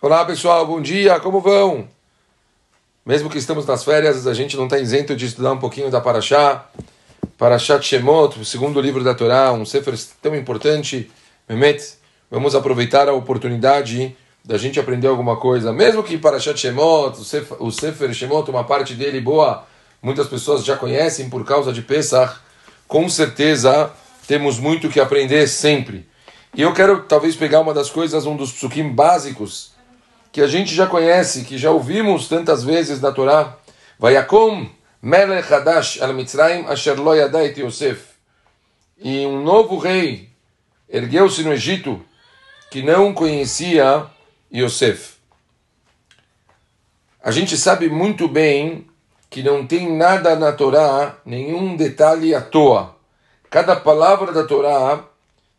Olá pessoal, bom dia, como vão? Mesmo que estamos nas férias, a gente não está isento de estudar um pouquinho da Paraxá, Parashat Shemot, o segundo livro da Torá, um sefer tão importante. Mehmet, vamos aproveitar a oportunidade da gente aprender alguma coisa, mesmo que Parashat Shemot, o sefer, o sefer Shemot, uma parte dele boa, muitas pessoas já conhecem por causa de Pesach, com certeza temos muito que aprender sempre. E eu quero talvez pegar uma das coisas, um dos psukim básicos, que a gente já conhece, que já ouvimos tantas vezes na Torá. Vayakom melech hadash al Mitzrayim asher lo yadait Yosef. E um novo rei ergueu-se no Egito que não conhecia Yosef. A gente sabe muito bem que não tem nada na Torá, nenhum detalhe à toa. Cada palavra da Torá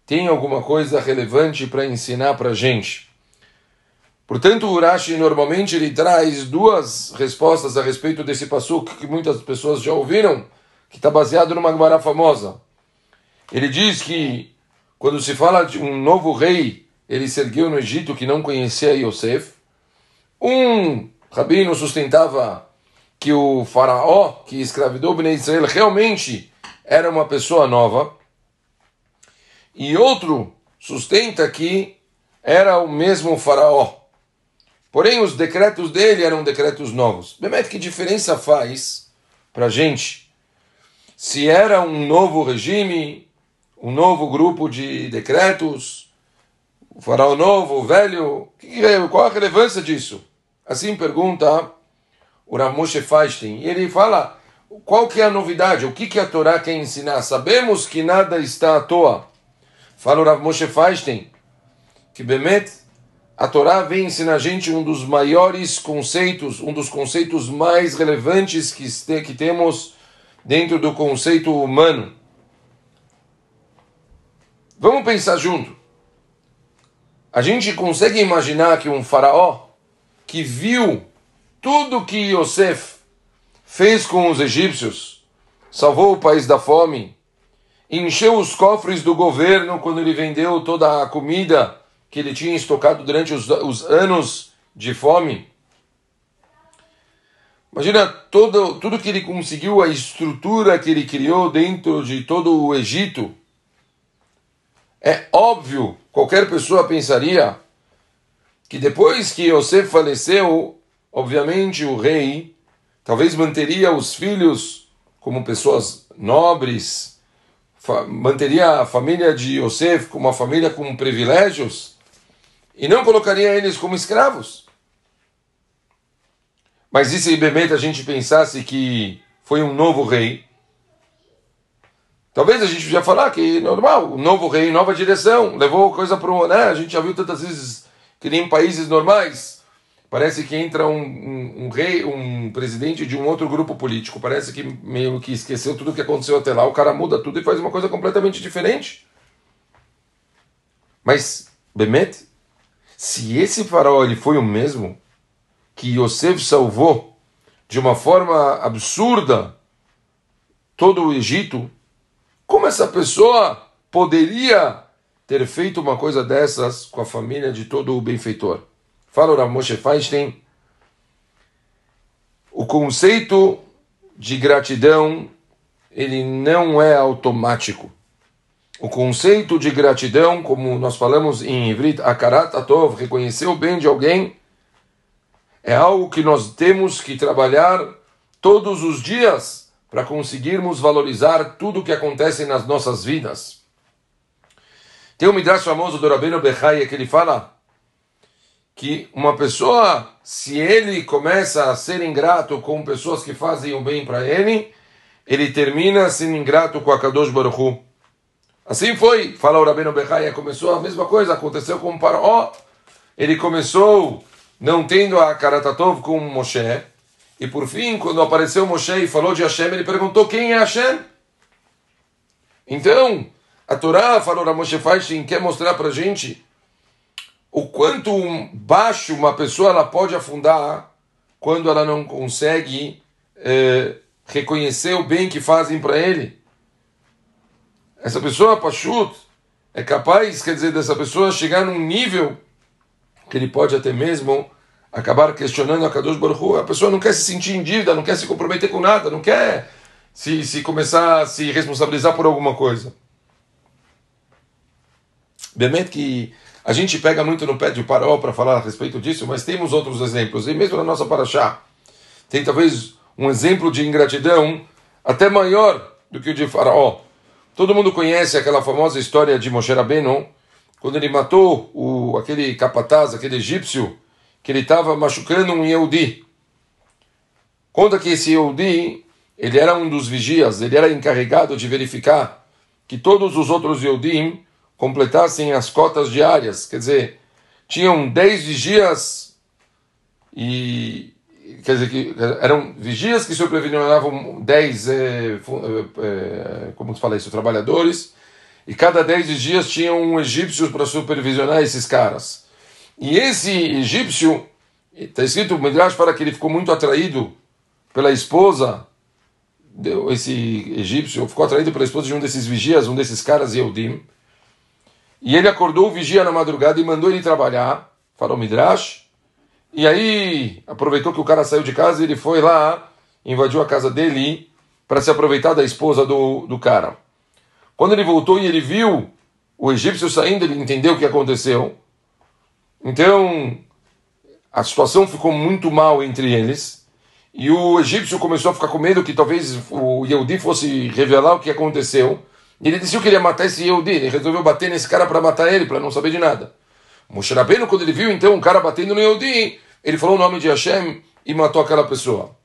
tem alguma coisa relevante para ensinar para a gente. Portanto, o Urashi normalmente ele traz duas respostas a respeito desse passuco que muitas pessoas já ouviram, que está baseado numa Gemara famosa. Ele diz que quando se fala de um novo rei, ele se ergueu no Egito que não conhecia Yosef. Um rabino sustentava que o faraó que escravidou Bnei Israel realmente era uma pessoa nova. E outro sustenta que era o mesmo faraó. Porém, os decretos dele eram decretos novos. Bemet, que diferença faz para a gente se era um novo regime, um novo grupo de decretos, o faraó novo, o velho? Qual a relevância disso? Assim pergunta o Ramoshe Feinstein. E ele fala, qual que é a novidade? O que, que a Torá quer ensinar? Sabemos que nada está à toa. Fala o Rav Moshe Feinstein, que Bemet a Torá vem ensinar a gente um dos maiores conceitos, um dos conceitos mais relevantes que, que temos dentro do conceito humano. Vamos pensar junto. A gente consegue imaginar que um faraó que viu tudo que Yosef fez com os egípcios, salvou o país da fome, encheu os cofres do governo quando ele vendeu toda a comida que ele tinha estocado durante os, os anos de fome. Imagina todo, tudo que ele conseguiu, a estrutura que ele criou dentro de todo o Egito. É óbvio, qualquer pessoa pensaria que depois que Yosef faleceu, obviamente o rei talvez manteria os filhos como pessoas nobres, manteria a família de Yosef como uma família com privilégios e não colocaria eles como escravos. Mas e se Bemet a gente pensasse que foi um novo rei? Talvez a gente podia falar que normal, um novo rei, nova direção, levou coisa para o. Né? A gente já viu tantas vezes que nem em países normais. Parece que entra um, um, um, rei, um presidente de um outro grupo político. Parece que meio que esqueceu tudo que aconteceu até lá. O cara muda tudo e faz uma coisa completamente diferente. Mas Bemet se esse faraó ele foi o mesmo que Yosef salvou de uma forma absurda todo o Egito, como essa pessoa poderia ter feito uma coisa dessas com a família de todo o benfeitor? Fala o Rav Moshe Feinstein, o conceito de gratidão ele não é automático. O conceito de gratidão, como nós falamos em Ivrit, akarat atov, reconhecer o bem de alguém, é algo que nós temos que trabalhar todos os dias para conseguirmos valorizar tudo o que acontece nas nossas vidas. Tem um midrash famoso do Rabino Bechaya que ele fala que uma pessoa, se ele começa a ser ingrato com pessoas que fazem o bem para ele, ele termina sendo ingrato com a Kadosh Baruch Hu. Assim foi, fala o Rabino Bechaia, começou a mesma coisa, aconteceu com Paró. Ele começou não tendo a Karatatov com Moshe, e por fim, quando apareceu Moshe e falou de Hashem, ele perguntou quem é Hashem? Então, a Torá, falou a Moshe Feinstein, quer mostrar para gente o quanto baixo uma pessoa ela pode afundar quando ela não consegue eh, reconhecer o bem que fazem para ele. Essa pessoa, Pashut, é capaz, quer dizer, dessa pessoa chegar num nível que ele pode até mesmo acabar questionando a Kadosh Baruch Hu. A pessoa não quer se sentir em dívida, não quer se comprometer com nada, não quer se, se começar a se responsabilizar por alguma coisa. Bemet que a gente pega muito no pé de Paró para falar a respeito disso, mas temos outros exemplos. E mesmo na nossa Paraxá, tem talvez um exemplo de ingratidão até maior do que o de Faraó. Todo mundo conhece aquela famosa história de Moshe Rabbeinu, quando ele matou o, aquele capataz, aquele egípcio, que ele estava machucando um Yehudi. Conta que esse Yehudi, ele era um dos vigias, ele era encarregado de verificar que todos os outros Yehudim completassem as cotas diárias. Quer dizer, tinham 10 vigias e quer dizer que eram vigias que sobrevisionavam 10 é, é, como se fala isso, trabalhadores e cada 10 vigias tinham um egípcio para supervisionar esses caras. E esse egípcio, está escrito no Midrash para que ele ficou muito atraído pela esposa, esse egípcio ficou atraído pela esposa de um desses vigias, um desses caras Yehudim, e ele acordou o vigia na madrugada e mandou ele trabalhar, falou Midrash, e aí aproveitou que o cara saiu de casa e ele foi lá, invadiu a casa dele para se aproveitar da esposa do, do cara. Quando ele voltou e ele viu o egípcio saindo, ele entendeu o que aconteceu. Então a situação ficou muito mal entre eles. E o egípcio começou a ficar com medo que talvez o Yehudi fosse revelar o que aconteceu. E ele decidiu que ele ia matar esse Yehudi. Ele resolveu bater nesse cara para matar ele, para não saber de nada. Moshe Rabbeinu, quando ele viu então um cara batendo no Yehudi, ele falou o nome de Hashem e matou aquela pessoa.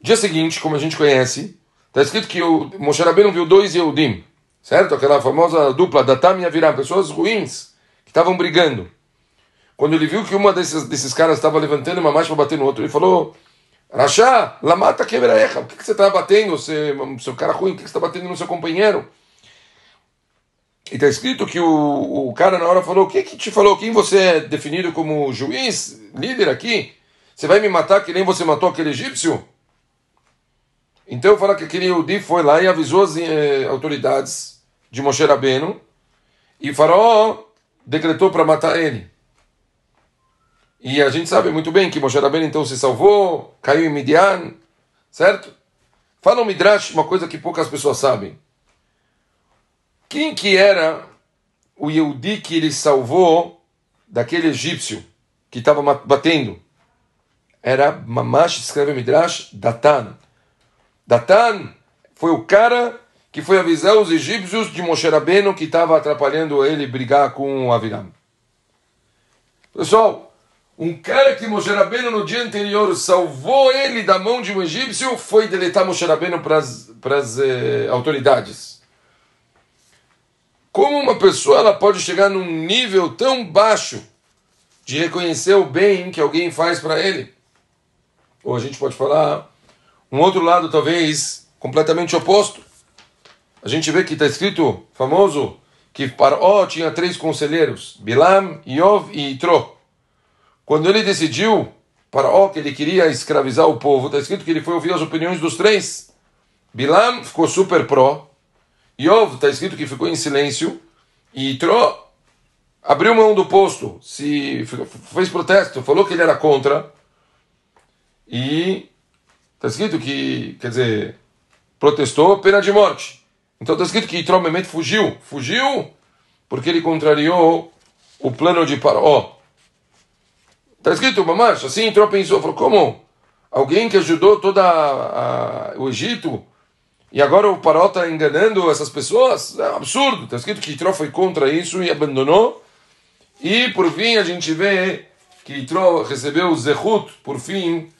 Dia seguinte, como a gente conhece, está escrito que o Moshe Rabbeinu viu dois Yehudim, certo? Aquela famosa dupla, Datam e Aviram, pessoas ruins que estavam brigando. Quando ele viu que uma desses, desses caras estava levantando uma marcha para bater no outro, ele falou: Rachá, lamata quebraecha, por que, que você está batendo, seu cara ruim, por que, que você está batendo no seu companheiro? E está escrito que o, o cara na hora falou: O que te falou? Quem você é definido como juiz, líder aqui? Você vai me matar que nem você matou aquele egípcio? Então fala que aquele Yehudi foi lá e avisou as eh, autoridades de Moshe Rabbeinu e o faraó decretou para matar ele. E a gente sabe muito bem que Moshe Rabbeinu então se salvou, caiu em Midian, certo? Fala o Midrash uma coisa que poucas pessoas sabem. Quem que era o Yehudi que ele salvou daquele egípcio que estava batendo? Era Mamash, escreve Midrash, Datan. Datan foi o cara que foi avisar os egípcios de Moshe Rabbeinu que estava atrapalhando ele brigar com Aviram. Pessoal, um cara que Moshe Rabbeinu no dia anterior salvou ele da mão de um egípcio foi deletar Moshe Rabbeinu para as eh, autoridades. Como uma pessoa ela pode chegar num nível tão baixo de reconhecer o bem que alguém faz para ele? Ou a gente pode falar um outro lado, talvez completamente oposto. A gente vê que está escrito, famoso, que Paró tinha três conselheiros: Bilam, Iov e Itro. Quando ele decidiu, Paró, que ele queria escravizar o povo, está escrito que ele foi ouvir as opiniões dos três. Bilam ficou super pró, Yov está escrito que ficou em silêncio e Tro abriu mão do posto, se fez protesto, falou que ele era contra e está escrito que, quer dizer, protestou pena de morte. Então está escrito que Yitro Mehmet fugiu, fugiu porque ele contrariou o plano de Paró. Está escrito, mamacha, assim Yitro pensou, falou, como? Alguém que ajudou todo o Egito e agora o Paró está enganando essas pessoas? É um absurdo. Está escrito que Itró foi contra isso e abandonou. E por fim a gente vê que Itró recebeu o Zehut, por fim,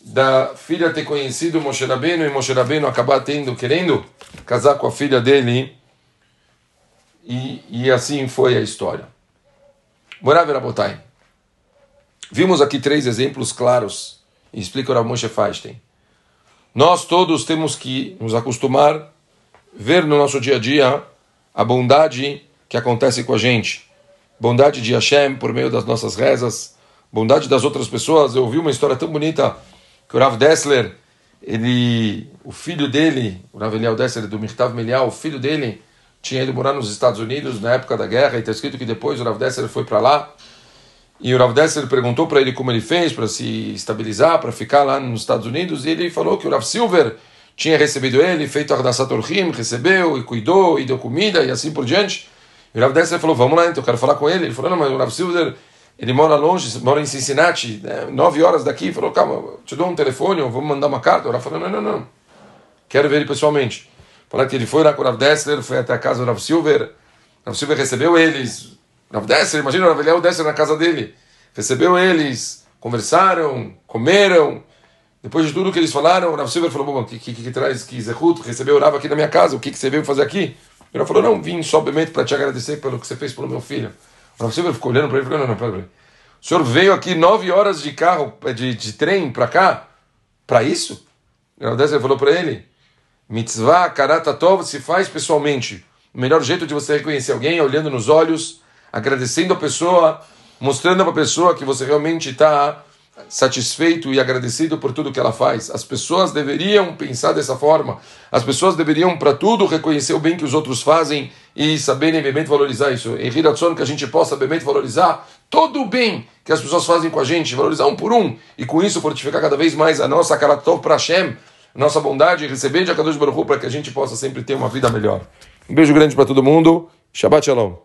da filha ter conhecido Moshe Rabbeinu e Moshe Rabbeinu acabar tendo, querendo casar com a filha dele. E, e assim foi a história. Morav Rabotai. Vimos aqui três exemplos claros. Explica o Rav Moshe. Nós todos temos que nos acostumar ver no nosso dia a dia a bondade que acontece com a gente. Bondade de Hashem por meio das nossas rezas, bondade das outras pessoas. Eu ouvi uma história tão bonita que o Rav Dessler, ele, o filho dele, o Rav Eliel Dessler do Mirtav Melial, o filho dele tinha ido morar nos Estados Unidos na época da guerra e está escrito que depois o Rav Dessler foi para lá E o Rav Dessler perguntou para ele como ele fez para se estabilizar, para ficar lá nos Estados Unidos, e ele falou que o Rav Silver tinha recebido ele, feito Ardasat Orhim, recebeu e cuidou e deu comida e assim por diante. E o Rav Dessler falou, vamos lá então, eu quero falar com ele. Ele falou, não, mas o Rav Silver, ele mora longe, mora em Cincinnati, né, nove horas daqui. Ele falou, calma, te dou um telefone, ou vamos mandar uma carta. O Rav falou, não, não, não, quero ver ele pessoalmente. Falou que ele foi lá com o Rav Dessler, foi até a casa do Rav Silver, o Rav Silver recebeu eles, Rav Dessler, imagina o Rav Eliel Dessler na casa dele, recebeu eles, conversaram, comeram, depois de tudo que eles falaram, o Rav Silver falou, bom, que, que, que, que traz, que Zehut, recebeu o Rav aqui na minha casa, o que, que você veio fazer aqui? O Rav falou, não, vim somente para te agradecer pelo que você fez pelo meu filho. O Rav Silver ficou olhando para ele e falou, não, não, peraí. O senhor veio aqui nove horas de carro, de, de trem para cá, para isso? O Rav Dessler falou para ele, mitzvah, karatatov, se faz pessoalmente. O melhor jeito de você reconhecer alguém é olhando nos olhos, agradecendo a pessoa, mostrando para a pessoa que você realmente está satisfeito e agradecido por tudo que ela faz. As pessoas deveriam pensar dessa forma. As pessoas deveriam, para tudo, reconhecer o bem que os outros fazem e saberem realmente valorizar isso. Em Hiratson, que a gente possa realmente valorizar todo o bem que as pessoas fazem com a gente, valorizar um por um, e com isso fortificar cada vez mais a nossa Karatov para Hashem, nossa bondade e receber de Akadosh Baruch para que a gente possa sempre ter uma vida melhor. Um beijo grande para todo mundo. Shabbat Shalom.